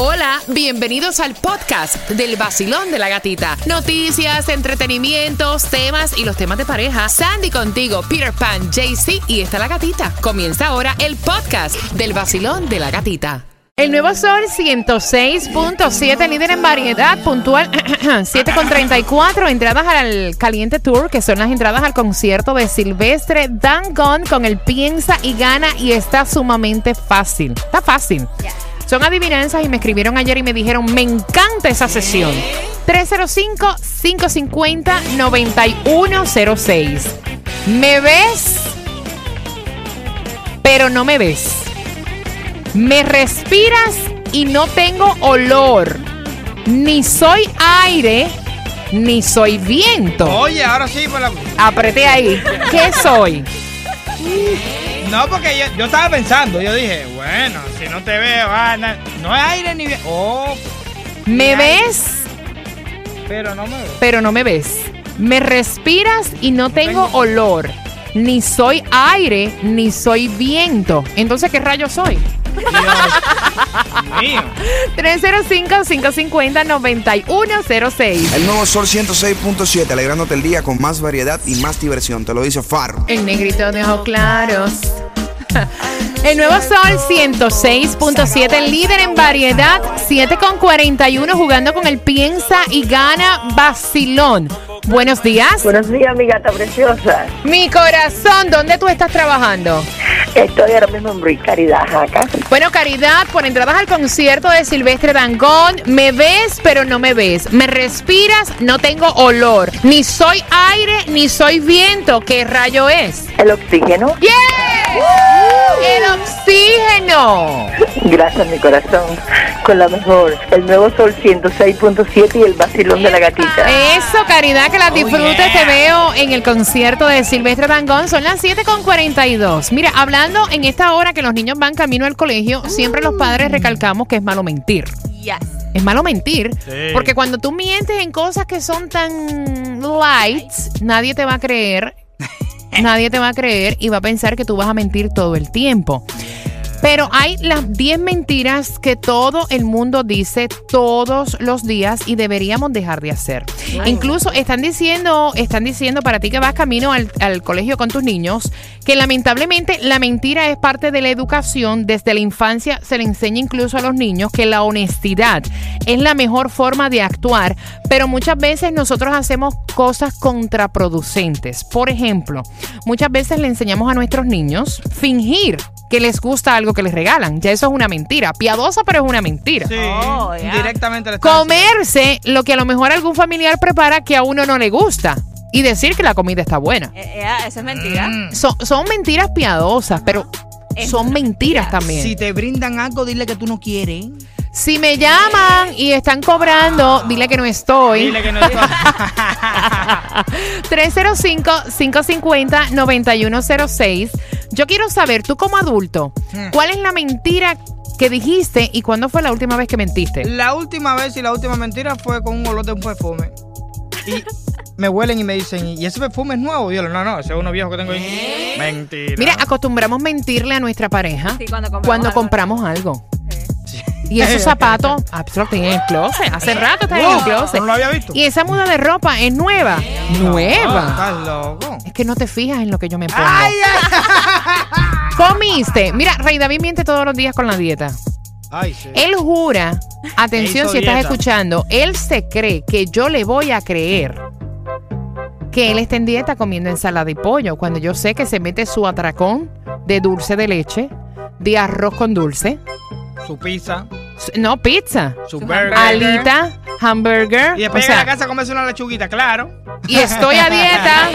Hola, bienvenidos al podcast del vacilón de la gatita. Noticias, entretenimientos, temas y los temas de pareja. Sandy contigo, Peter Pan, JC y está la gatita. Comienza ahora el podcast del vacilón de la gatita. El nuevo Sol 106.7, líder en variedad, puntual 7.34, entradas al Caliente Tour, que son las entradas al concierto de Silvestre Dangon con el Piensa y Gana y está sumamente fácil. Está fácil. Son adivinanzas y me escribieron ayer y me dijeron, me encanta esa sesión. 305-550-9106. ¿Me ves? Pero no me ves. Me respiras y no tengo olor. Ni soy aire, ni soy viento. Oye, ahora sí, pues la... Apreté ahí. ¿Qué soy? No, porque yo, yo estaba pensando, yo dije, bueno, si no te veo, ah, na- no es aire ni bien. Oh, ¿Me ves? pero no me veo. pero no me ves. Me respiras y no tengo tengo- olor. Ni soy aire, ni soy viento. Entonces, ¿qué rayo soy? Dios mío. 305-550-9106. El nuevo Sol 106.7, alegrándote el día con más variedad y más diversión. Te lo dice Farro. El negrito de ojos claros. El nuevo Sol 106.7, el líder en variedad, 7.41, jugando con el Piensa y Gana Basilón. Buenos días. Buenos días, mi gata preciosa. Mi corazón, ¿dónde tú estás trabajando? Estoy ahora mismo en Bruy Caridad, Jaca. Bueno, Caridad, por entradas al concierto de Silvestre Dangón, me ves, pero no me ves. Me respiras, no tengo olor. Ni soy aire, ni soy viento. ¿Qué rayo es? El oxígeno. ¡Yeah! ¡El oxígeno! Gracias, mi corazón. Con la mejor. El nuevo Sol 106.7 y el vacilón de la gatita. Eso, Caridad, que la Oh, disfrutes. yeah. Te veo en el concierto de Silvestre Dangón. Son las 7.42. Mira, hablando en esta hora que los niños van camino al colegio, siempre los padres recalcamos que es malo mentir. Es malo mentir, Sí. porque cuando tú mientes en cosas que son tan light, nadie te va a creer. Nadie te va a creer y va a pensar que tú vas a mentir todo el tiempo. Pero hay las 10 mentiras que todo el mundo dice todos los días y deberíamos dejar de hacer. Incluso están diciendo, están diciendo para ti que vas camino al, al colegio con tus niños, que lamentablemente la mentira es parte de la educación. Desde la infancia se le enseña incluso a los niños que la honestidad es la mejor forma de actuar, pero muchas veces nosotros hacemos cosas contraproducentes. Por ejemplo, muchas veces le enseñamos a nuestros niños fingir que les gusta algo que les regalan. Ya eso es una mentira. Piadosa, pero es una mentira. Sí, Oh, ya. directamente le Comerse lo que a lo mejor algún familiar prepara que a uno no le gusta. Y decir que la comida está buena. Eh, eh, Eso es mentira. Mm. Son, son mentiras piadosas, pero Es son mentiras también. Si te brindan algo, dile que tú no quieres. Si me llaman y están cobrando, dile que no estoy. Dile que no está. 305-550-9106. Yo quiero saber, tú como adulto, Hmm. ¿cuál es la mentira que dijiste y cuándo fue la última vez que mentiste? La última vez y la última mentira fue con un olor de un perfume. Y me huelen y me dicen, ¿y ese perfume es nuevo? Y yo, no, no, ese es uno viejo que tengo ahí. Mentira. Mira, acostumbramos mentirle a nuestra pareja Sí, cuando compramos cuando algo. compramos algo. Y esos zapatos, ah, pues lo tenía en el closet. Hace rato está en el closet. no lo había visto. Y esa muda de ropa es nueva. Nueva. Estás loco. Es que no te fijas en lo que yo me pongo. Ay, ay, Comiste. Mira, Rey David miente todos los días con la dieta. ay, sí. Él jura, atención si estás dieta. escuchando, él se cree que yo le voy a creer que él está en dieta comiendo ensalada y pollo, cuando yo sé que se mete su atracón de dulce de leche, de arroz con dulce, Su pizza, no pizza, su burger. alita, hamburger, Y o después llega a la casa a comerse una lechuguita, claro. y estoy a dieta.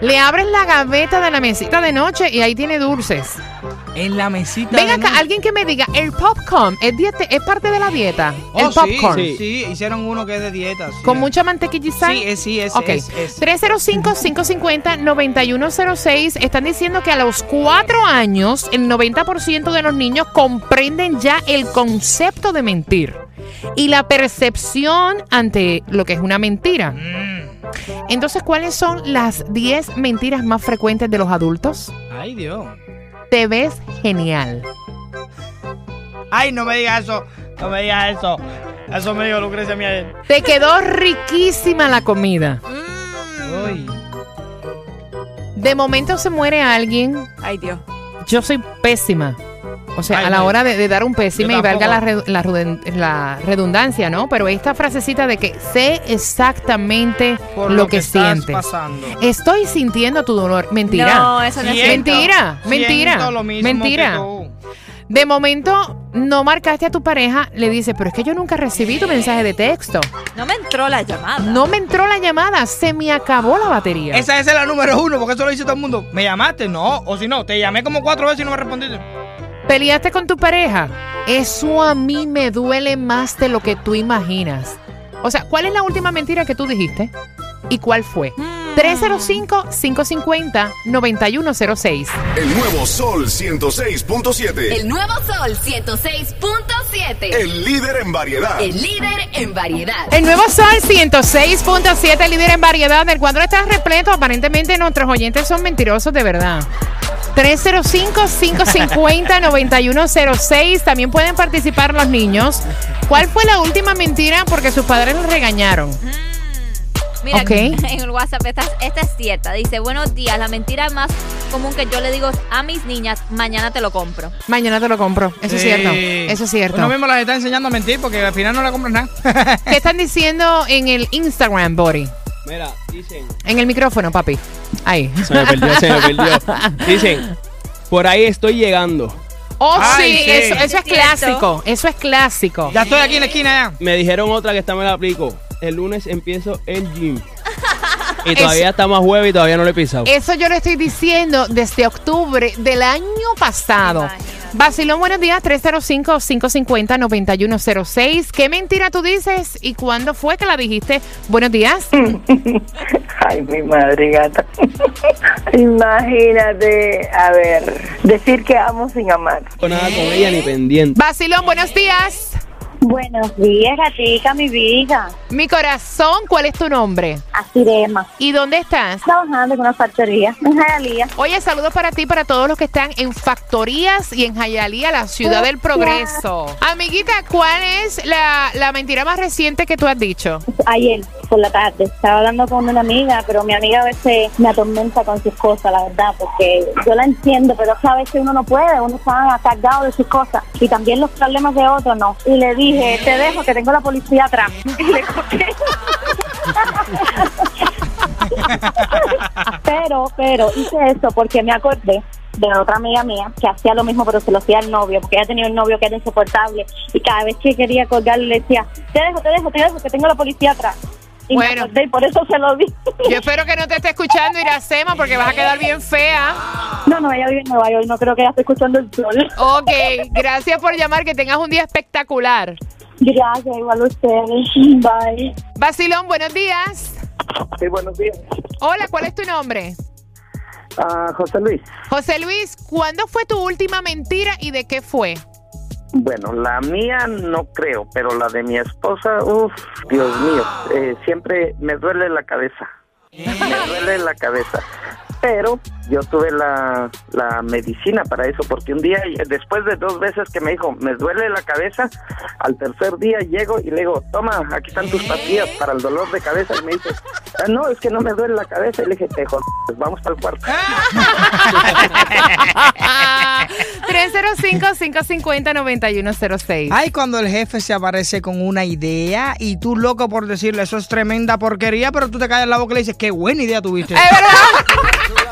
Le abres la gaveta de la mesita de noche y ahí tiene dulces. En la mesita. Ven acá, alguien que me diga, el popcorn es, dieta- es parte de la dieta. Oh, el popcorn. Sí, sí, hicieron uno que es de dieta. sí. Con mucha mantequilla y sal. Sí, es, sí, es, Ok. es, es. 305-550-9106 están diciendo que a los cuatro años el 90% de los niños comprenden ya el concepto de mentir y la percepción ante lo que es una mentira. Mm. Entonces, ¿cuáles son las 10 mentiras más frecuentes de los adultos? Ay, Dios. Te ves genial. Ay, no me digas eso. No me digas eso. Eso me dijo Lucrecia mía. Te quedó riquísima la comida. Uy. De momento se muere alguien. Ay, Dios. Yo soy pésima. O sea, Ay, a la no. hora de, de dar un pésime y valga la, redundancia, ¿no? Pero esta frasecita de que sé exactamente Por lo, que, estás sientes. pasando. Estoy sintiendo tu dolor. Mentira. No, eso no es Siento- cierto. Mentira, mentira, siento lo mismo mentira. que. De momento, no marcaste a tu pareja, le dices, pero es que yo nunca recibí tu mensaje de texto. No me entró la llamada. No me entró la llamada, se me acabó la batería. Esa, esa es la número uno, porque eso lo dice todo el mundo. ¿Me llamaste? No. O si no, te llamé como cuatro veces y no me respondiste. ¿Peleaste con tu pareja? Eso a mí me duele más de lo que tú imaginas. O sea, ¿cuál es la última mentira que tú dijiste? ¿Y cuál fue? Mm. 305-550-9106. El nuevo Sol 106.7. El nuevo Sol 106.7. El líder en variedad. El líder en variedad. El nuevo Sol 106.7, líder en variedad. El cuadro está repleto. Aparentemente nuestros oyentes son mentirosos de verdad. 305-550-9106. También pueden participar los niños. ¿Cuál fue la última mentira porque sus padres los regañaron? Mira, Ok. en el WhatsApp esta, esta es cierta. Dice, buenos días. La mentira más común que yo le digo a mis niñas, mañana te lo compro. Mañana te lo compro. Eso es cierto. Eso es cierto. Uno mismo las está enseñando a mentir porque al final no le compras nada. ¿Qué están diciendo en el Instagram, Bori? Mira, dicen. En el micrófono, papi. Ahí. Se me perdió, se me perdió. Dicen, por ahí estoy llegando. Oh, Ay, sí, sí. Eso, eso es clásico. Eso es clásico. ya estoy aquí en la esquina ya. Me dijeron otra que esta me la aplico. El lunes empiezo el gym. Y todavía está más jueves y todavía no lo he pisado. Eso yo lo estoy diciendo desde octubre del año pasado. Basilón, buenos días, 305-550-9106. ¿Qué mentira tú dices y cuándo fue que la dijiste? Buenos días. Ay, mi madre gata. Imagínate, a ver, decir que amo sin amar. No nada con ella ni pendiente. Basilón, buenos días. Buenos días, gatica, mi vida. Mi corazón, ¿cuál es tu nombre? Asirema. ¿Y dónde estás? Trabajando en una factoría en Jayalía. Oye, saludos para ti, para todos los que están en factorías y en Jayalía, la ciudad del progreso. Amiguita, ¿cuál es la, la mentira más reciente que tú has dicho? Ayer, por la tarde, estaba hablando con una amiga, pero mi amiga a veces me atormenta con sus cosas, la verdad, porque yo la entiendo, pero a veces uno no puede, uno está cargado de sus cosas y también los problemas de otros no. Y le dije, te dejo que tengo la policía atrás. Y le corté. pero, pero hice eso porque me acordé de otra amiga mía que hacía lo mismo pero se lo hacía al novio porque ella tenía un novio que era insoportable y cada vez que quería colgarle le decía te dejo, te dejo, te dejo que tengo la policía atrás y Bueno. me acordé y por eso se lo di Yo espero que no te esté escuchando Iracema porque vas a quedar bien fea. No, no, ella vive en Nueva York no creo que ella esté escuchando el sol Ok, gracias por llamar, que tengas un día espectacular. gracias, igual a ustedes bye Basilón, buenos días. Sí, buenos días. Hola, ¿cuál es tu nombre? Ah, José Luis. José Luis, ¿cuándo fue tu última mentira y de qué fue? Bueno, la mía no creo, pero la de mi esposa, uff, Dios mío, eh, siempre me duele la cabeza. Me duele la cabeza. Pero yo tuve la, la medicina para eso, porque un día, después de dos veces que me dijo, me duele la cabeza, al tercer día llego y le digo, toma, aquí están tus pastillas para el dolor de cabeza. Y me dice, "Ah, no, es que no me duele la cabeza. Y le dije, te jodas, vamos para el cuarto. 305-550-9106. Ay, cuando el jefe se aparece con una idea y tú loco por decirle eso es tremenda porquería, pero tú te callas la boca y le dices, qué buena idea tuviste. Es verdad.